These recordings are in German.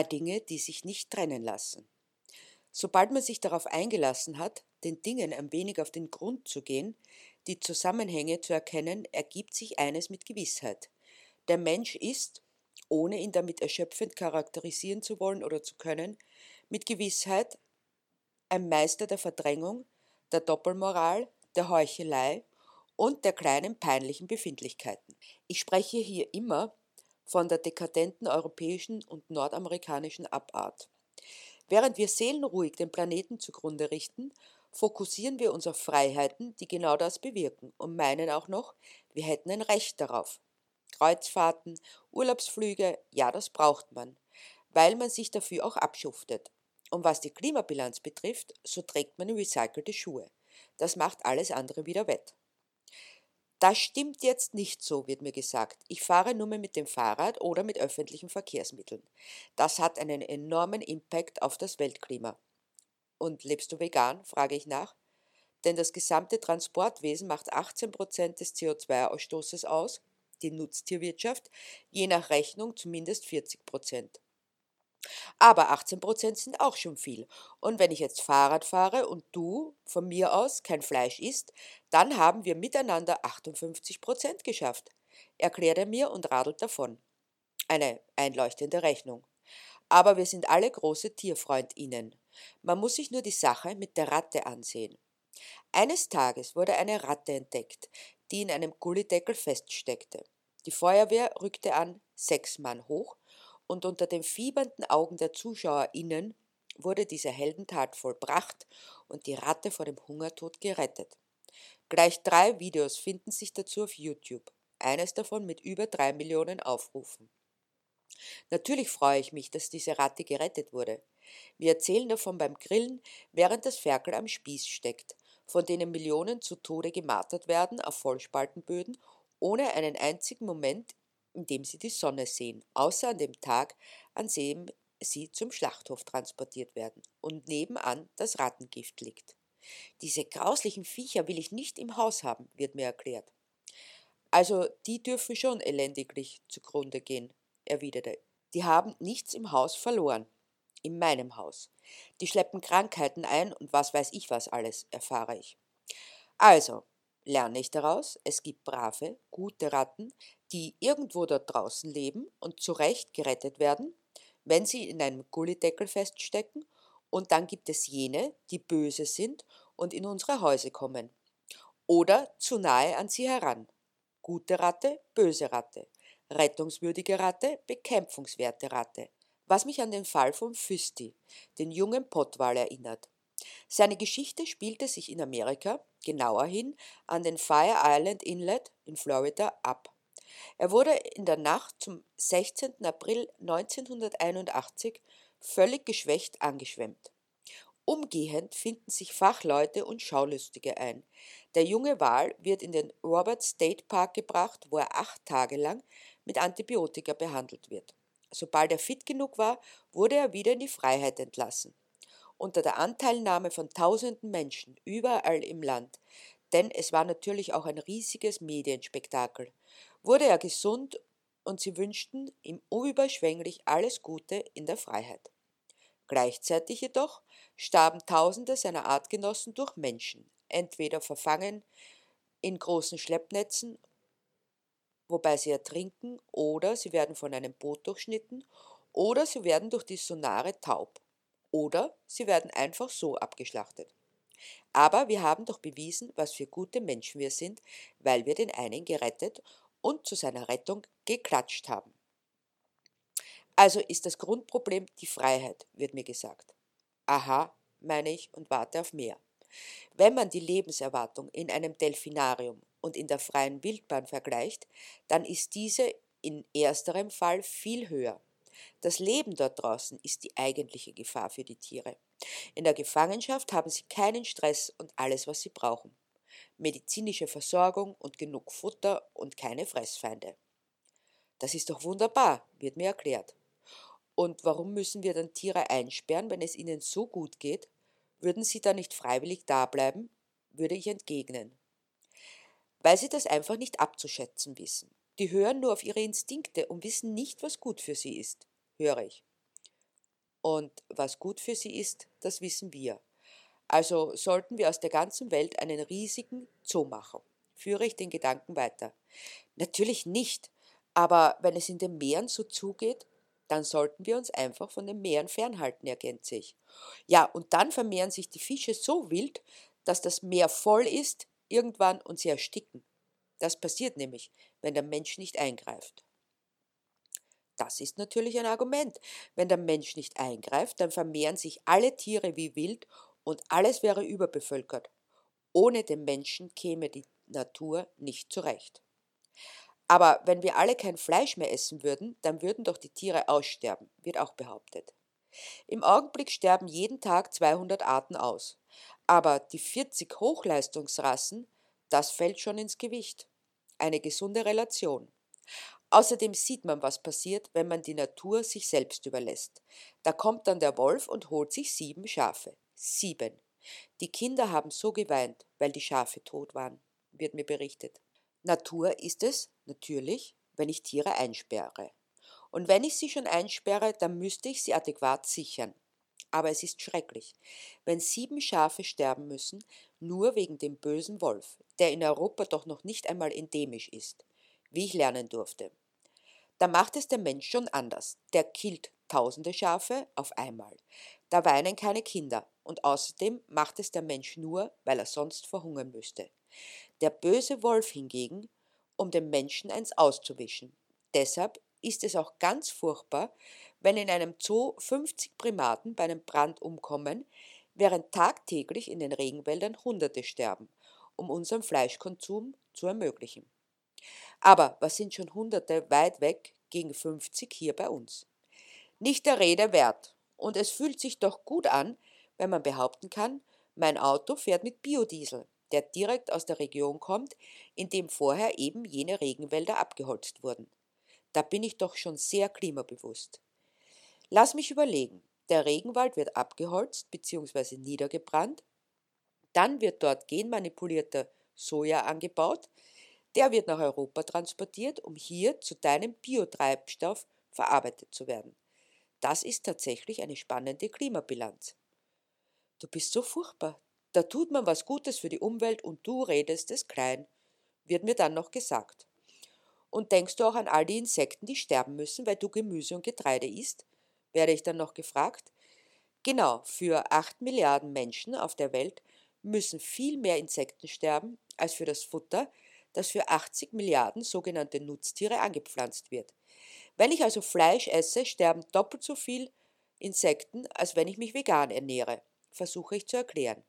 Drei Dinge, die sich nicht trennen lassen. Sobald man sich darauf eingelassen hat, den Dingen ein wenig auf den Grund zu gehen, die Zusammenhänge zu erkennen, ergibt sich eines mit Gewissheit. Der Mensch ist, ohne ihn damit erschöpfend charakterisieren zu wollen oder zu können, mit Gewissheit ein Meister der Verdrängung, der Doppelmoral, der Heuchelei und der kleinen peinlichen Befindlichkeiten. Ich spreche hier immer von der dekadenten europäischen und nordamerikanischen Abart. Während wir seelenruhig den Planeten zugrunde richten, fokussieren wir uns auf Freiheiten, die genau das bewirken und meinen auch noch, wir hätten ein Recht darauf. Kreuzfahrten, Urlaubsflüge, ja, das braucht man, weil man sich dafür auch abschuftet. Und was die Klimabilanz betrifft, so trägt man recycelte Schuhe. Das macht alles andere wieder wett. Das stimmt jetzt nicht so, wird mir gesagt. Ich fahre nur mehr mit dem Fahrrad oder mit öffentlichen Verkehrsmitteln. Das hat einen enormen Impact auf das Weltklima. Und lebst du vegan? frage ich nach. Denn das gesamte Transportwesen macht 18 Prozent des CO2-Ausstoßes aus, die Nutztierwirtschaft je nach Rechnung zumindest 40 Prozent. Aber 18 Prozent sind auch schon viel. Und wenn ich jetzt Fahrrad fahre und du von mir aus kein Fleisch isst, dann haben wir miteinander 58 Prozent geschafft, erklärt er mir und radelt davon. Eine einleuchtende Rechnung. Aber wir sind alle große TierfreundInnen. Man muss sich nur die Sache mit der Ratte ansehen. Eines Tages wurde eine Ratte entdeckt, die in einem Gullideckel feststeckte. Die Feuerwehr rückte an, sechs Mann hoch, und unter den fiebernden Augen der ZuschauerInnen wurde diese Heldentat vollbracht und die Ratte vor dem Hungertod gerettet. Gleich drei Videos finden sich dazu auf YouTube, eines davon mit über drei Millionen Aufrufen. Natürlich freue ich mich, dass diese Ratte gerettet wurde. Wir erzählen davon beim Grillen, während das Ferkel am Spieß steckt, von denen Millionen zu Tode gemartert werden auf Vollspaltenböden, ohne einen einzigen Moment in dem sie die Sonne sehen, außer an dem Tag, an dem sie zum Schlachthof transportiert werden und nebenan das Rattengift liegt. Diese grauslichen Viecher will ich nicht im Haus haben, wird mir erklärt. Also die dürfen schon elendiglich zugrunde gehen, erwiderte. Die haben nichts im Haus verloren. In meinem Haus. Die schleppen Krankheiten ein und was weiß ich was alles, erfahre ich. Also, lerne ich daraus, es gibt brave, gute Ratten, die irgendwo dort draußen leben und zu Recht gerettet werden, wenn sie in einem Gullideckel feststecken, und dann gibt es jene, die böse sind und in unsere Häuser kommen. Oder zu nahe an sie heran. Gute Ratte, böse Ratte. Rettungswürdige Ratte, bekämpfungswerte Ratte. Was mich an den Fall von Füsti, den jungen Pottwal, erinnert. Seine Geschichte spielte sich in Amerika, genauer hin an den Fire Island Inlet in Florida, ab. Er wurde in der Nacht zum 16. April 1981 völlig geschwächt angeschwemmt. Umgehend finden sich Fachleute und Schaulustige ein. Der junge Wal wird in den Robert State Park gebracht, wo er acht Tage lang mit Antibiotika behandelt wird. Sobald er fit genug war, wurde er wieder in die Freiheit entlassen. Unter der Anteilnahme von tausenden Menschen überall im Land, denn es war natürlich auch ein riesiges Medienspektakel, wurde er gesund und sie wünschten ihm unüberschwänglich alles Gute in der Freiheit. Gleichzeitig jedoch starben Tausende seiner Artgenossen durch Menschen, entweder verfangen in großen Schleppnetzen, wobei sie ertrinken, oder sie werden von einem Boot durchschnitten, oder sie werden durch die Sonare taub, oder sie werden einfach so abgeschlachtet. Aber wir haben doch bewiesen, was für gute Menschen wir sind, weil wir den einen gerettet und zu seiner Rettung geklatscht haben. Also ist das Grundproblem die Freiheit, wird mir gesagt. Aha, meine ich und warte auf mehr. Wenn man die Lebenserwartung in einem Delfinarium und in der freien Wildbahn vergleicht, dann ist diese in ersterem Fall viel höher. Das Leben dort draußen ist die eigentliche Gefahr für die Tiere. In der Gefangenschaft haben sie keinen Stress und alles, was sie brauchen medizinische Versorgung und genug Futter und keine Fressfeinde. Das ist doch wunderbar, wird mir erklärt. Und warum müssen wir dann Tiere einsperren, wenn es ihnen so gut geht? Würden sie dann nicht freiwillig dableiben? würde ich entgegnen. Weil sie das einfach nicht abzuschätzen wissen. Die hören nur auf ihre Instinkte und wissen nicht, was gut für sie ist, höre ich. Und was gut für sie ist, das wissen wir. Also sollten wir aus der ganzen Welt einen riesigen Zoo machen. Führe ich den Gedanken weiter. Natürlich nicht, aber wenn es in den Meeren so zugeht, dann sollten wir uns einfach von den Meeren fernhalten, ergänze ich. Ja, und dann vermehren sich die Fische so wild, dass das Meer voll ist irgendwann und sie ersticken. Das passiert nämlich, wenn der Mensch nicht eingreift. Das ist natürlich ein Argument. Wenn der Mensch nicht eingreift, dann vermehren sich alle Tiere wie wild und alles wäre überbevölkert. Ohne den Menschen käme die Natur nicht zurecht. Aber wenn wir alle kein Fleisch mehr essen würden, dann würden doch die Tiere aussterben, wird auch behauptet. Im Augenblick sterben jeden Tag 200 Arten aus. Aber die 40 Hochleistungsrassen, das fällt schon ins Gewicht. Eine gesunde Relation. Außerdem sieht man, was passiert, wenn man die Natur sich selbst überlässt. Da kommt dann der Wolf und holt sich sieben Schafe. Sieben. Die Kinder haben so geweint, weil die Schafe tot waren, wird mir berichtet. Natur ist es, natürlich, wenn ich Tiere einsperre. Und wenn ich sie schon einsperre, dann müsste ich sie adäquat sichern. Aber es ist schrecklich, wenn sieben Schafe sterben müssen, nur wegen dem bösen Wolf, der in Europa doch noch nicht einmal endemisch ist, wie ich lernen durfte. Da macht es der Mensch schon anders. Der killt tausende Schafe auf einmal. Da weinen keine Kinder und außerdem macht es der Mensch nur, weil er sonst verhungern müsste. Der böse Wolf hingegen, um dem Menschen eins auszuwischen. Deshalb ist es auch ganz furchtbar, wenn in einem Zoo 50 Primaten bei einem Brand umkommen, während tagtäglich in den Regenwäldern Hunderte sterben, um unseren Fleischkonsum zu ermöglichen. Aber was sind schon Hunderte weit weg gegen 50 hier bei uns? Nicht der Rede wert. Und es fühlt sich doch gut an, wenn man behaupten kann, mein Auto fährt mit Biodiesel, der direkt aus der Region kommt, in dem vorher eben jene Regenwälder abgeholzt wurden. Da bin ich doch schon sehr klimabewusst. Lass mich überlegen. Der Regenwald wird abgeholzt bzw. niedergebrannt. Dann wird dort genmanipulierter Soja angebaut. Der wird nach Europa transportiert, um hier zu deinem Biotreibstoff verarbeitet zu werden. Das ist tatsächlich eine spannende Klimabilanz. Du bist so furchtbar. Da tut man was Gutes für die Umwelt und du redest es klein, wird mir dann noch gesagt. Und denkst du auch an all die Insekten, die sterben müssen, weil du Gemüse und Getreide isst? werde ich dann noch gefragt. Genau, für acht Milliarden Menschen auf der Welt müssen viel mehr Insekten sterben als für das Futter, das für 80 Milliarden sogenannte Nutztiere angepflanzt wird. Wenn ich also Fleisch esse, sterben doppelt so viel Insekten, als wenn ich mich vegan ernähre, versuche ich zu erklären.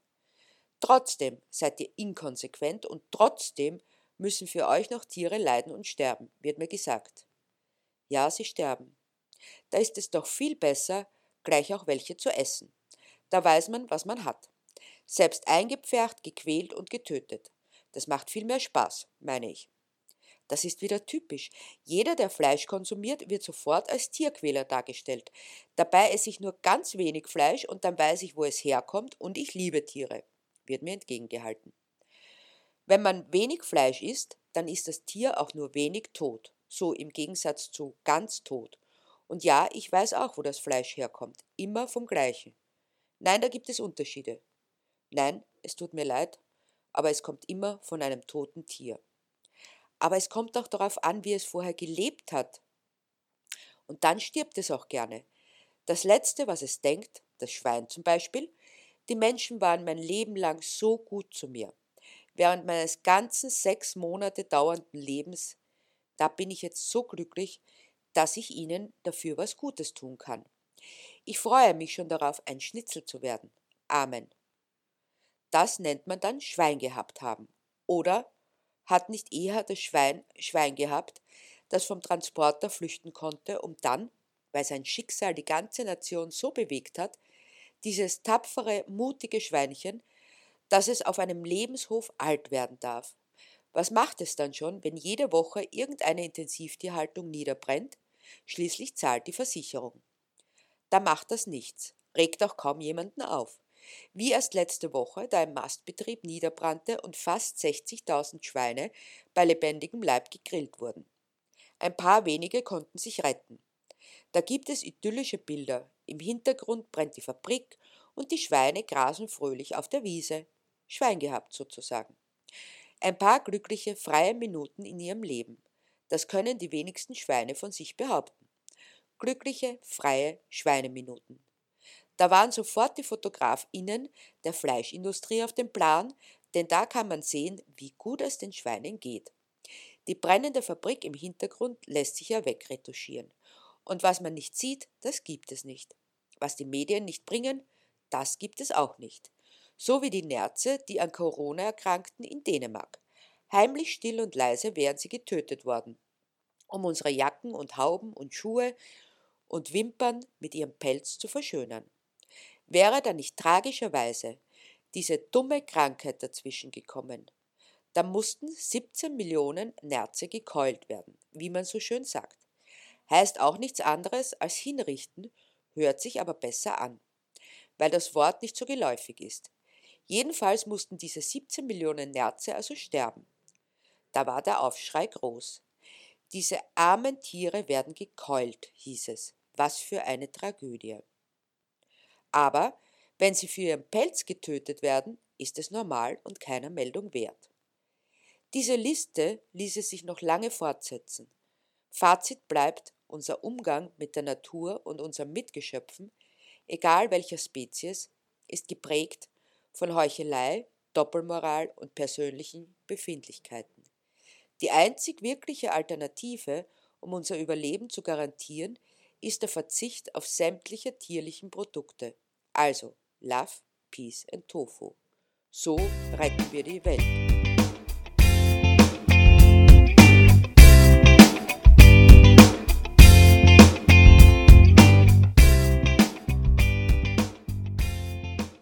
Trotzdem seid ihr inkonsequent und trotzdem müssen für euch noch Tiere leiden und sterben, wird mir gesagt. Ja, sie sterben. Da ist es doch viel besser, gleich auch welche zu essen. Da weiß man, was man hat. Selbst eingepfercht, gequält und getötet. Das macht viel mehr Spaß, meine ich. Das ist wieder typisch. Jeder, der Fleisch konsumiert, wird sofort als Tierquäler dargestellt. Dabei esse ich nur ganz wenig Fleisch und dann weiß ich, wo es herkommt und ich liebe Tiere, wird mir entgegengehalten. Wenn man wenig Fleisch isst, dann ist das Tier auch nur wenig tot, so im Gegensatz zu ganz tot. Und ja, ich weiß auch, wo das Fleisch herkommt, immer vom gleichen. Nein, da gibt es Unterschiede. Nein, es tut mir leid, aber es kommt immer von einem toten Tier. Aber es kommt auch darauf an, wie es vorher gelebt hat. Und dann stirbt es auch gerne. Das Letzte, was es denkt, das Schwein zum Beispiel, die Menschen waren mein Leben lang so gut zu mir. Während meines ganzen sechs Monate dauernden Lebens, da bin ich jetzt so glücklich, dass ich ihnen dafür was Gutes tun kann. Ich freue mich schon darauf, ein Schnitzel zu werden. Amen. Das nennt man dann Schwein gehabt haben. Oder hat nicht eher das Schwein Schwein gehabt, das vom Transporter flüchten konnte, um dann, weil sein Schicksal die ganze Nation so bewegt hat, dieses tapfere, mutige Schweinchen, dass es auf einem Lebenshof alt werden darf. Was macht es dann schon, wenn jede Woche irgendeine Intensivtierhaltung niederbrennt, Schließlich zahlt die Versicherung. Da macht das nichts, regt auch kaum jemanden auf. Wie erst letzte Woche, da ein Mastbetrieb niederbrannte und fast 60.000 Schweine bei lebendigem Leib gegrillt wurden. Ein paar wenige konnten sich retten. Da gibt es idyllische Bilder Im Hintergrund brennt die Fabrik und die Schweine grasen fröhlich auf der Wiese. Schwein gehabt sozusagen. Ein paar glückliche, freie Minuten in ihrem Leben. Das können die wenigsten Schweine von sich behaupten. Glückliche, freie Schweineminuten. Da waren sofort die FotografInnen der Fleischindustrie auf dem Plan, denn da kann man sehen, wie gut es den Schweinen geht. Die brennende Fabrik im Hintergrund lässt sich ja wegretuschieren. Und was man nicht sieht, das gibt es nicht. Was die Medien nicht bringen, das gibt es auch nicht. So wie die Nerze, die an Corona erkrankten in Dänemark. Heimlich still und leise wären sie getötet worden, um unsere Jacken und Hauben und Schuhe und Wimpern mit ihrem Pelz zu verschönern. Wäre da nicht tragischerweise diese dumme Krankheit dazwischen gekommen, dann mussten 17 Millionen Nerze gekeult werden, wie man so schön sagt. Heißt auch nichts anderes als hinrichten, hört sich aber besser an, weil das Wort nicht so geläufig ist. Jedenfalls mussten diese 17 Millionen Nerze also sterben. Da war der Aufschrei groß. Diese armen Tiere werden gekeult, hieß es. Was für eine Tragödie. Aber wenn sie für ihren Pelz getötet werden, ist es normal und keiner Meldung wert. Diese Liste ließe sich noch lange fortsetzen. Fazit bleibt, unser Umgang mit der Natur und unseren Mitgeschöpfen, egal welcher Spezies, ist geprägt von Heuchelei, Doppelmoral und persönlichen Befindlichkeiten. Die einzig wirkliche Alternative, um unser Überleben zu garantieren, ist der Verzicht auf sämtliche tierlichen Produkte. Also Love, Peace and Tofu. So retten wir die Welt.